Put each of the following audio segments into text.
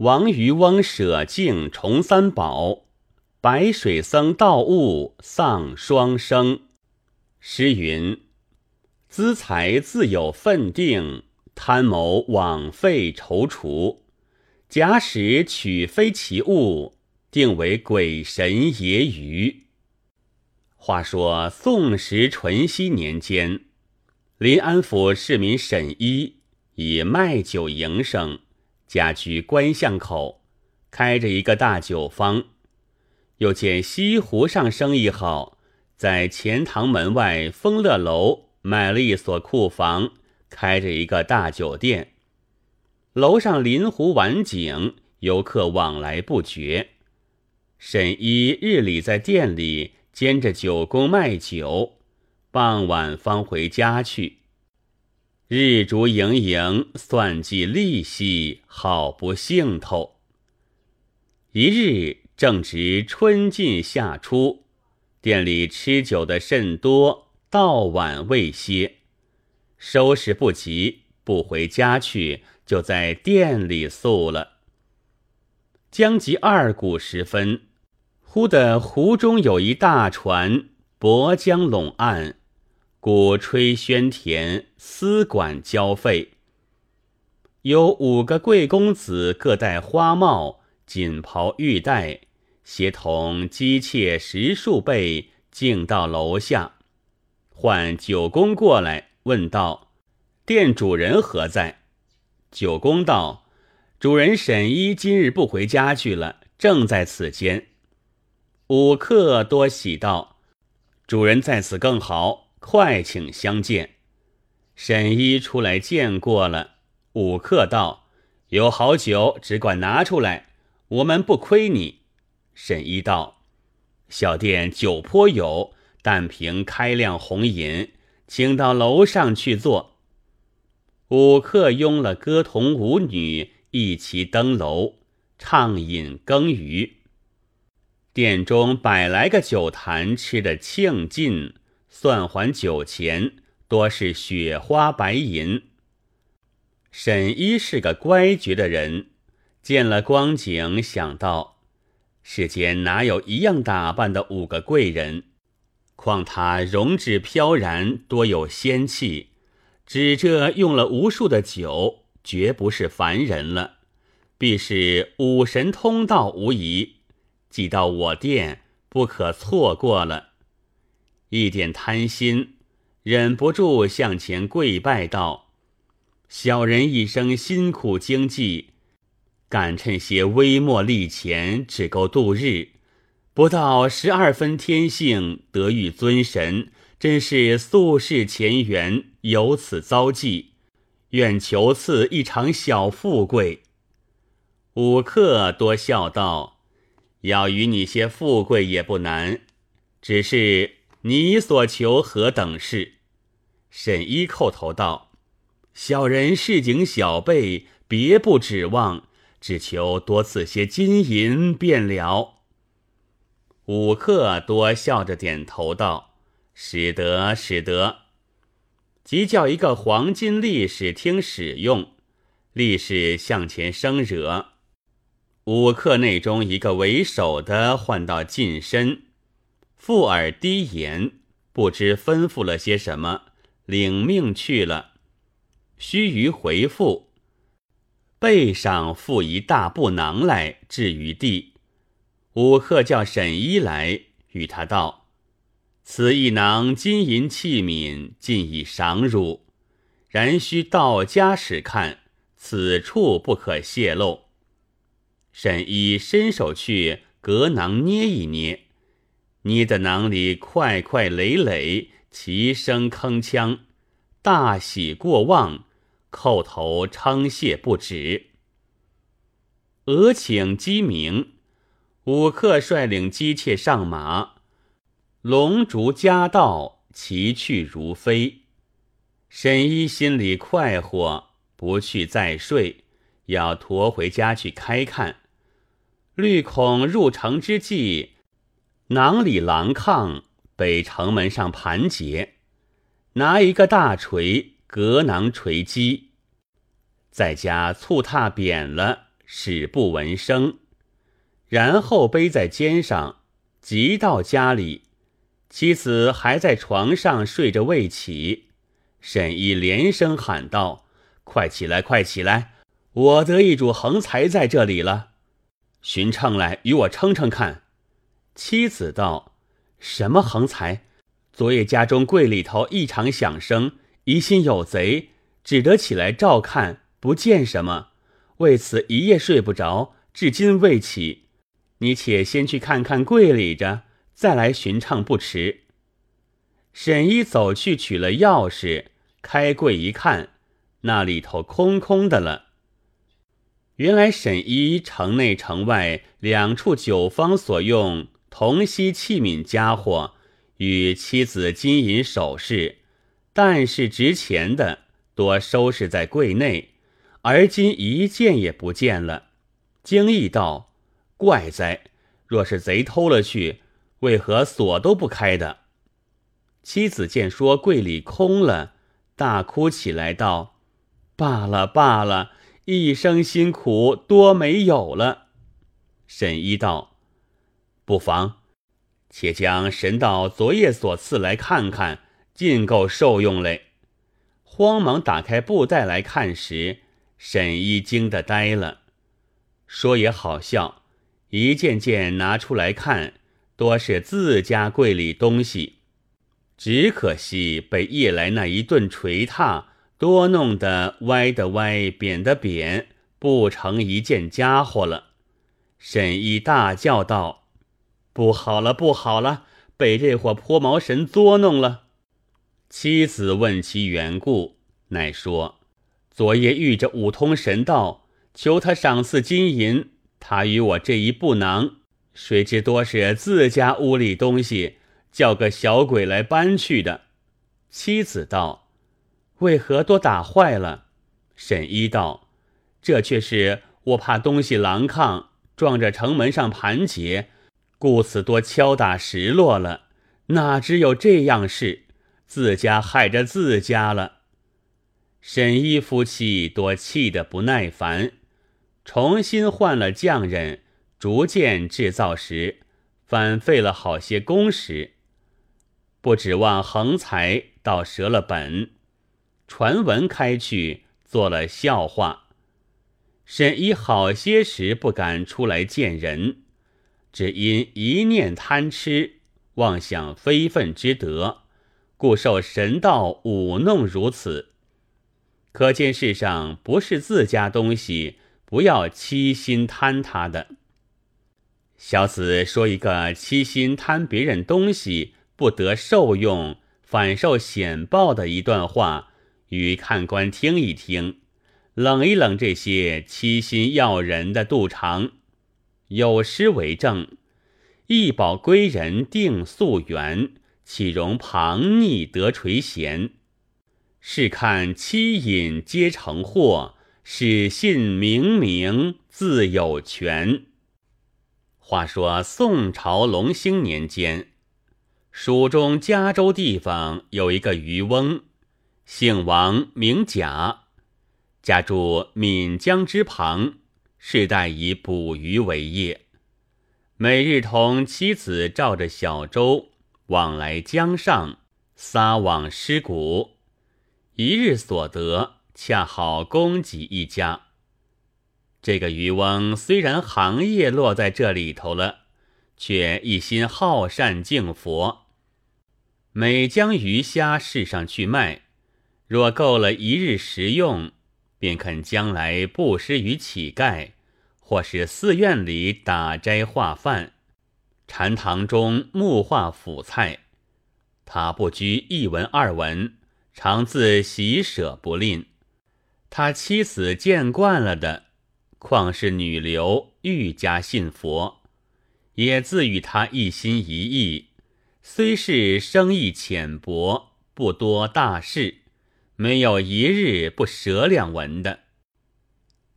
王渔翁舍境重三宝，白水僧盗物丧双生。诗云：资财自有分定，贪谋枉费踌躇。假使取非其物，定为鬼神揶揄。话说宋时淳熙年间，临安府市民沈一以卖酒营生。家居官巷口，开着一个大酒坊。又见西湖上生意好，在钱塘门外丰乐楼买了一所库房，开着一个大酒店。楼上临湖晚景，游客往来不绝。沈一日里在店里兼着酒工卖酒，傍晚方回家去。日烛盈盈，算计利息，好不兴头。一日正值春尽夏初，店里吃酒的甚多，到晚未歇。收拾不及，不回家去，就在店里宿了。将及二鼓时分，忽的湖中有一大船，泊江拢岸。鼓吹喧田，丝管交费。有五个贵公子，各戴花帽，锦袍玉带，协同姬妾十数倍，径到楼下。唤九公过来，问道：“店主人何在？”九公道：“主人沈一今日不回家去了，正在此间。”五客多喜道：“主人在此更好。”快请相见。沈一出来见过了。武客道：“有好酒，只管拿出来，我们不亏你。”沈一道：“小店酒颇有，但凭开量红饮，请到楼上去坐。”武客拥了歌童舞女一齐登楼，畅饮羹余。店中百来个酒坛，吃得庆尽。算还酒钱，多是雪花白银。沈一是个乖觉的人，见了光景，想到世间哪有一样打扮的五个贵人？况他容质飘然，多有仙气，只这用了无数的酒，绝不是凡人了，必是武神通道无疑。既到我店，不可错过了。一点贪心，忍不住向前跪拜道：“小人一生辛苦经济，敢趁些微末利钱，只够度日。不到十二分天性，得遇尊神，真是宿世前缘，由此遭际。愿求赐一场小富贵。”五客多笑道：“要与你些富贵也不难，只是……”你所求何等事？沈一叩头道：“小人市井小辈，别不指望，只求多赐些金银便了。”五客多笑着点头道：“使得，使得。”即叫一个黄金力士听使用。力士向前生惹，五客内中一个为首的唤到近身。附耳低言，不知吩咐了些什么，领命去了。须臾回复，背上附一大布囊来，置于地。武客叫沈一来，与他道：“此一囊金银器皿，尽已赏汝，然须到家时看，此处不可泄露。”沈一伸手去隔囊捏一捏。捏的囊里块块累累，齐声铿锵，大喜过望，叩头称谢不止。俄请鸡鸣，武客率领姬妾上马，龙烛夹道，齐去如飞。沈一心里快活，不去再睡，要驮回家去开看，虑恐入城之际。囊里狼炕，北城门上盘结，拿一个大锤，隔囊锤击，在家醋踏扁了，使不闻声，然后背在肩上，急到家里，妻子还在床上睡着未起。沈一连声喊道：“快起来，快起来！我得一主横财在这里了。”寻秤来与我称称看。妻子道：“什么横财？昨夜家中柜里头异常响声，疑心有贼，只得起来照看，不见什么。”为此一夜睡不着，至今未起。你且先去看看柜里着，再来寻唱不迟。沈一走去取了钥匙，开柜一看，那里头空空的了。原来沈一城内城外两处酒坊所用铜锡器皿家伙与妻子金银首饰，但是值钱的多收拾在柜内。而今一件也不见了，惊异道：“怪哉！若是贼偷了去，为何锁都不开的？”妻子见说柜里空了，大哭起来道：“罢了罢了，一生辛苦多没有了。”沈一道：“不妨，且将神道昨夜所赐来看看，尽够受用嘞。”慌忙打开布袋来看时。沈一惊得呆了，说也好笑，一件件拿出来看，多是自家柜里东西，只可惜被夜来那一顿捶踏，多弄得歪的歪，扁的扁，不成一件家伙了。沈一大叫道：“不好了，不好了，被这伙泼毛神捉弄了。”妻子问其缘故，乃说。昨夜遇着五通神道，求他赏赐金银，他与我这一布囊，谁知多是自家屋里东西，叫个小鬼来搬去的。妻子道：“为何多打坏了？”沈一道：“这却是我怕东西狼抗，撞着城门上盘结，故此多敲打石落了。哪知有这样事，自家害着自家了。”沈一夫妻多气得不耐烦，重新换了匠人，逐渐制造时，反费了好些工时，不指望横财，倒折了本。传闻开去，做了笑话。沈一好些时不敢出来见人，只因一念贪吃，妄想非分之德，故受神道舞弄如此。可见世上不是自家东西，不要欺心贪他的。小子说一个欺心贪别人东西不得受用，反受险报的一段话，与看官听一听，冷一冷这些欺心要人的肚肠。有诗为证：“一宝归人定夙缘，岂容旁逆得垂涎。”试看七隐皆成祸，始信明明自有权。话说宋朝隆兴年间，蜀中嘉州地方有一个渔翁，姓王名贾，家住岷江之旁，世代以捕鱼为业，每日同妻子照着小舟往来江上，撒网施谷。一日所得，恰好供给一家。这个渔翁虽然行业落在这里头了，却一心好善敬佛，每将鱼虾市上去卖，若够了一日食用，便肯将来布施于乞丐，或是寺院里打斋化饭，禅堂中木化辅菜，他不拘一文二文。常自喜舍不吝，他妻子见惯了的，况是女流愈加信佛，也自与他一心一意。虽是生意浅薄，不多大事，没有一日不舍两文的。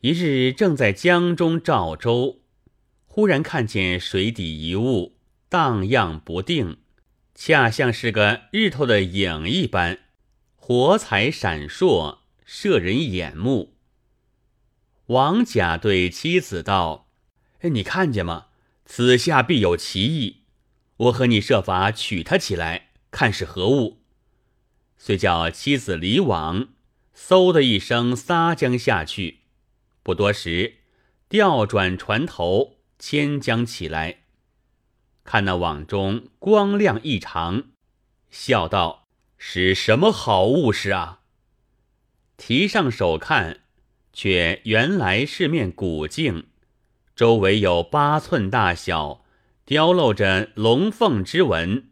一日正在江中照舟，忽然看见水底一物荡漾不定，恰像是个日头的影一般。火彩闪烁，摄人眼目。王甲对妻子道：“哎，你看见吗？此下必有奇异。我和你设法取他起来，看是何物。”遂叫妻子离网，嗖的一声撒江下去。不多时，调转船头，牵将起来，看那网中光亮异常，笑道：“是什么好物事啊？”提上手看，却原来是面古镜，周围有八寸大小，雕镂着龙凤之纹，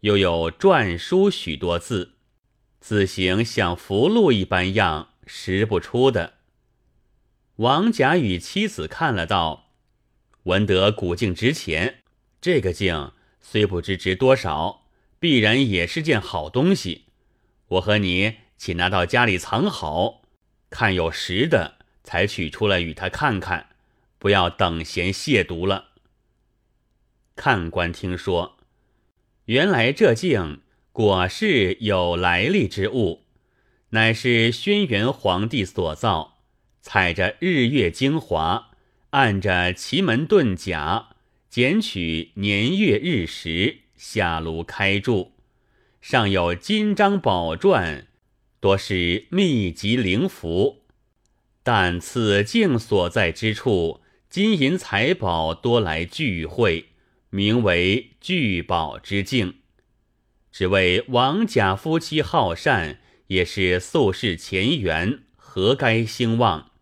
又有篆书许多字，字形像符箓一般样，识不出的。王甲与妻子看了道：“闻得古镜值钱，这个镜虽不知值多少，必然也是件好东西。我和你且拿到家里藏好，看有实的才取出来与他看看，不要等闲亵渎了。”看官听说，原来这镜果是有来历之物，乃是轩辕皇帝所造。采着日月精华，按着奇门遁甲，剪取年月日时，下炉开铸，上有金章宝篆，多是秘籍灵符。但此境所在之处，金银财宝多来聚会，名为聚宝之境。只为王甲夫妻好善，也是宿世前缘，何该兴旺？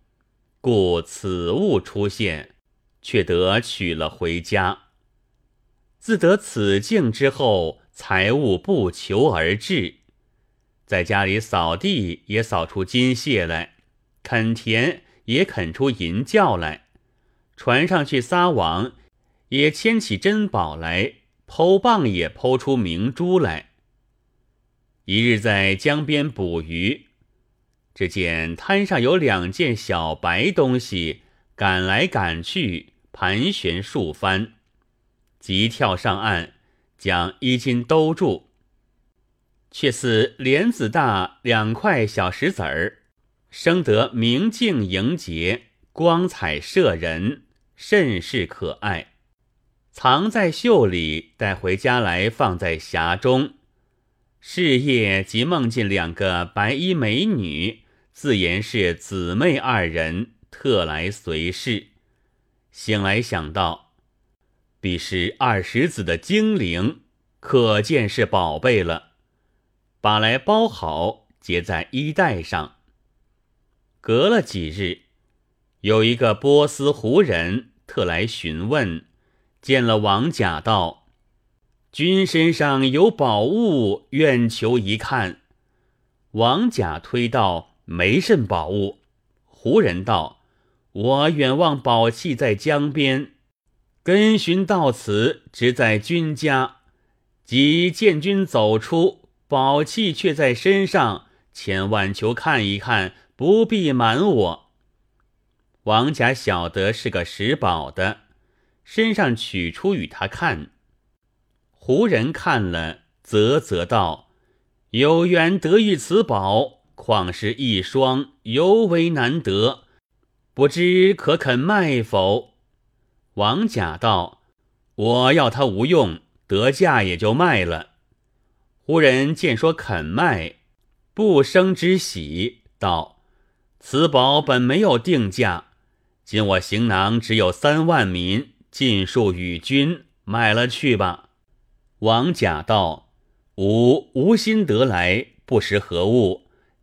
故此物出现，却得取了回家。自得此境之后，财物不求而至，在家里扫地也扫出金屑来，垦田也垦出银窖来，船上去撒网也牵起珍宝来，剖蚌也剖出明珠来。一日在江边捕鱼。只见滩上有两件小白东西，赶来赶去，盘旋数番，急跳上岸，将衣襟兜住，却似莲子大两块小石子儿，生得明净莹洁，光彩摄人，甚是可爱。藏在袖里，带回家来，放在匣中。是夜即梦见两个白衣美女。自言是姊妹二人，特来随侍。醒来想到，必是二十子的精灵，可见是宝贝了。把来包好，结在衣带上。隔了几日，有一个波斯胡人特来询问，见了王甲道：“君身上有宝物，愿求一看。”王甲推道。没甚宝物，胡人道：“我远望宝器在江边，跟寻到此，只在君家。即见君走出，宝器却在身上，千万求看一看，不必瞒我。”王甲晓得是个拾宝的，身上取出与他看。胡人看了，啧啧道：“有缘得遇此宝。”况是一双，尤为难得，不知可肯卖否？王甲道：“我要他无用，得价也就卖了。”胡人见说肯卖，不生之喜，道：“此宝本没有定价，今我行囊只有三万民，尽数与君买了去吧。”王甲道：“吾无心得来，不识何物。”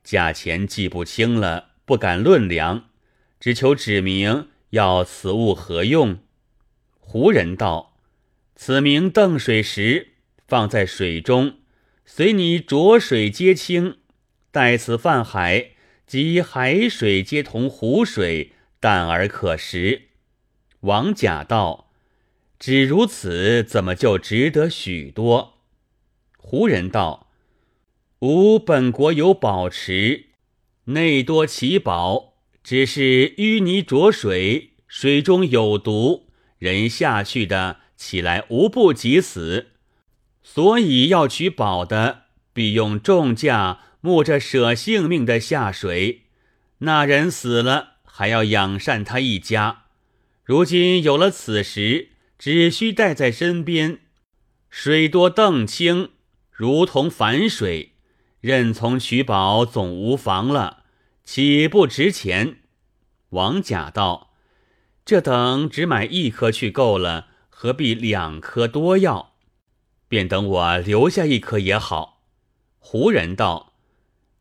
价钱记不清了，不敢论量，只求指明要此物何用。胡人道：“此名邓水石，放在水中，随你浊水皆清；待此泛海，即海水皆同湖水，淡而可食。”王甲道：“只如此，怎么就值得许多？”胡人道。吾本国有宝池，内多奇宝，只是淤泥浊水，水中有毒，人下去的起来无不及死，所以要取宝的，必用重价募着舍性命的下水。那人死了，还要养善他一家。如今有了此时，只需带在身边，水多澄清，如同反水，任从取宝总无妨了，岂不值钱？王甲道：“这等只买一颗去够了，何必两颗多要？便等我留下一颗也好。”胡人道：“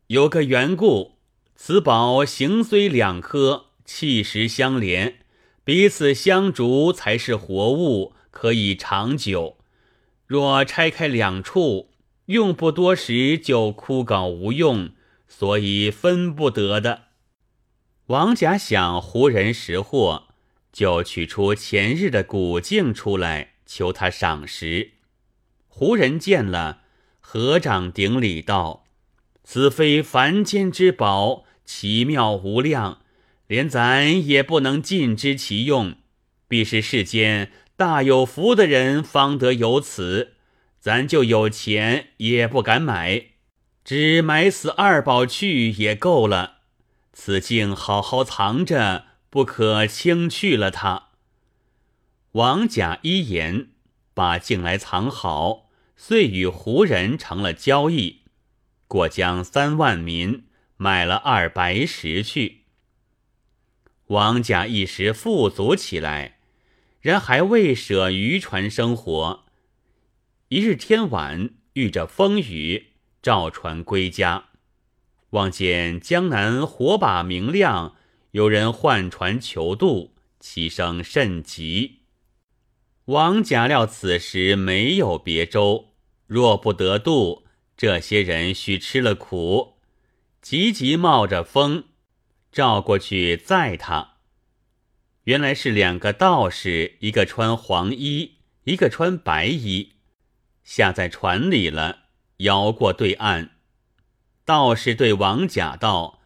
有个缘故，此宝形虽两颗，气实相连。”彼此相逐才是活物，可以长久。若拆开两处，用不多时就枯槁无用，所以分不得的。王甲想胡人识货，就取出前日的古镜出来，求他赏识。胡人见了，合掌顶礼道：“此非凡间之宝，奇妙无量。”连咱也不能尽知其用，必是世间大有福的人方得有此。咱就有钱也不敢买，只买死二宝去也够了。此镜好好藏着，不可轻去了它。王甲一言，把镜来藏好，遂与胡人成了交易，过江三万民买了二白石去。王甲一时富足起来，人还未舍渔船生活。一日天晚，遇着风雨，召船归家，望见江南火把明亮，有人换船求渡，其声甚急。王甲料此时没有别舟，若不得渡，这些人须吃了苦，急急冒着风。照过去载他，原来是两个道士，一个穿黄衣，一个穿白衣，下在船里了，摇过对岸。道士对王甲道：“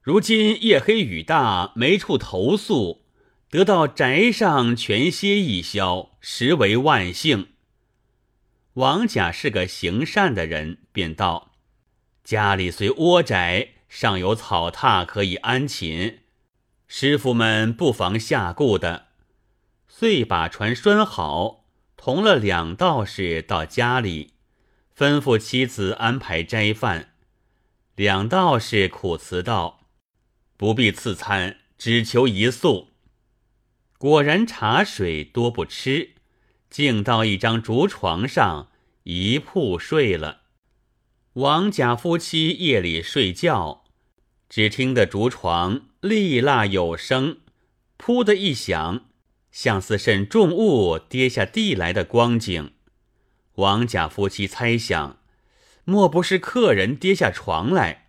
如今夜黑雨大，没处投宿，得到宅上全歇一宵，实为万幸。”王甲是个行善的人，便道：“家里虽窝宅。”尚有草榻可以安寝，师傅们不妨下顾的。遂把船拴好，同了两道士到家里，吩咐妻子安排斋饭。两道士苦辞道：“不必赐餐，只求一宿。”果然茶水多不吃，竟到一张竹床上一铺睡了。王贾夫妻夜里睡觉。只听得竹床沥蜡有声，噗的一响，像似甚重物跌下地来的光景。王甲夫妻猜想，莫不是客人跌下床来？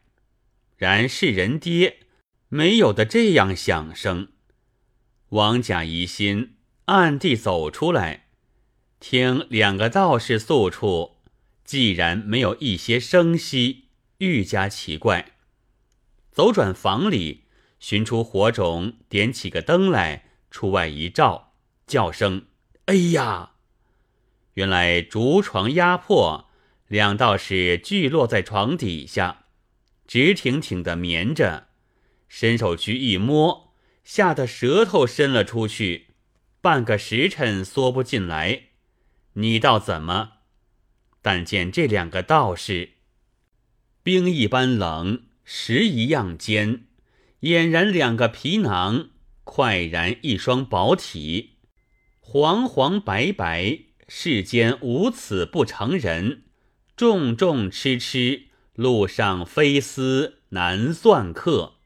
然是人跌，没有的这样响声。王甲疑心，暗地走出来，听两个道士诉处，既然没有一些声息，愈加奇怪。走转房里，寻出火种，点起个灯来，出外一照，叫声：“哎呀！”原来竹床压破，两道士聚落在床底下，直挺挺的眠着。伸手去一摸，吓得舌头伸了出去，半个时辰缩不进来。你道怎么？但见这两个道士，冰一般冷。石一样坚，俨然两个皮囊，快然一双宝体，黄黄白白，世间无此不成人。重重痴痴，路上飞思难算客。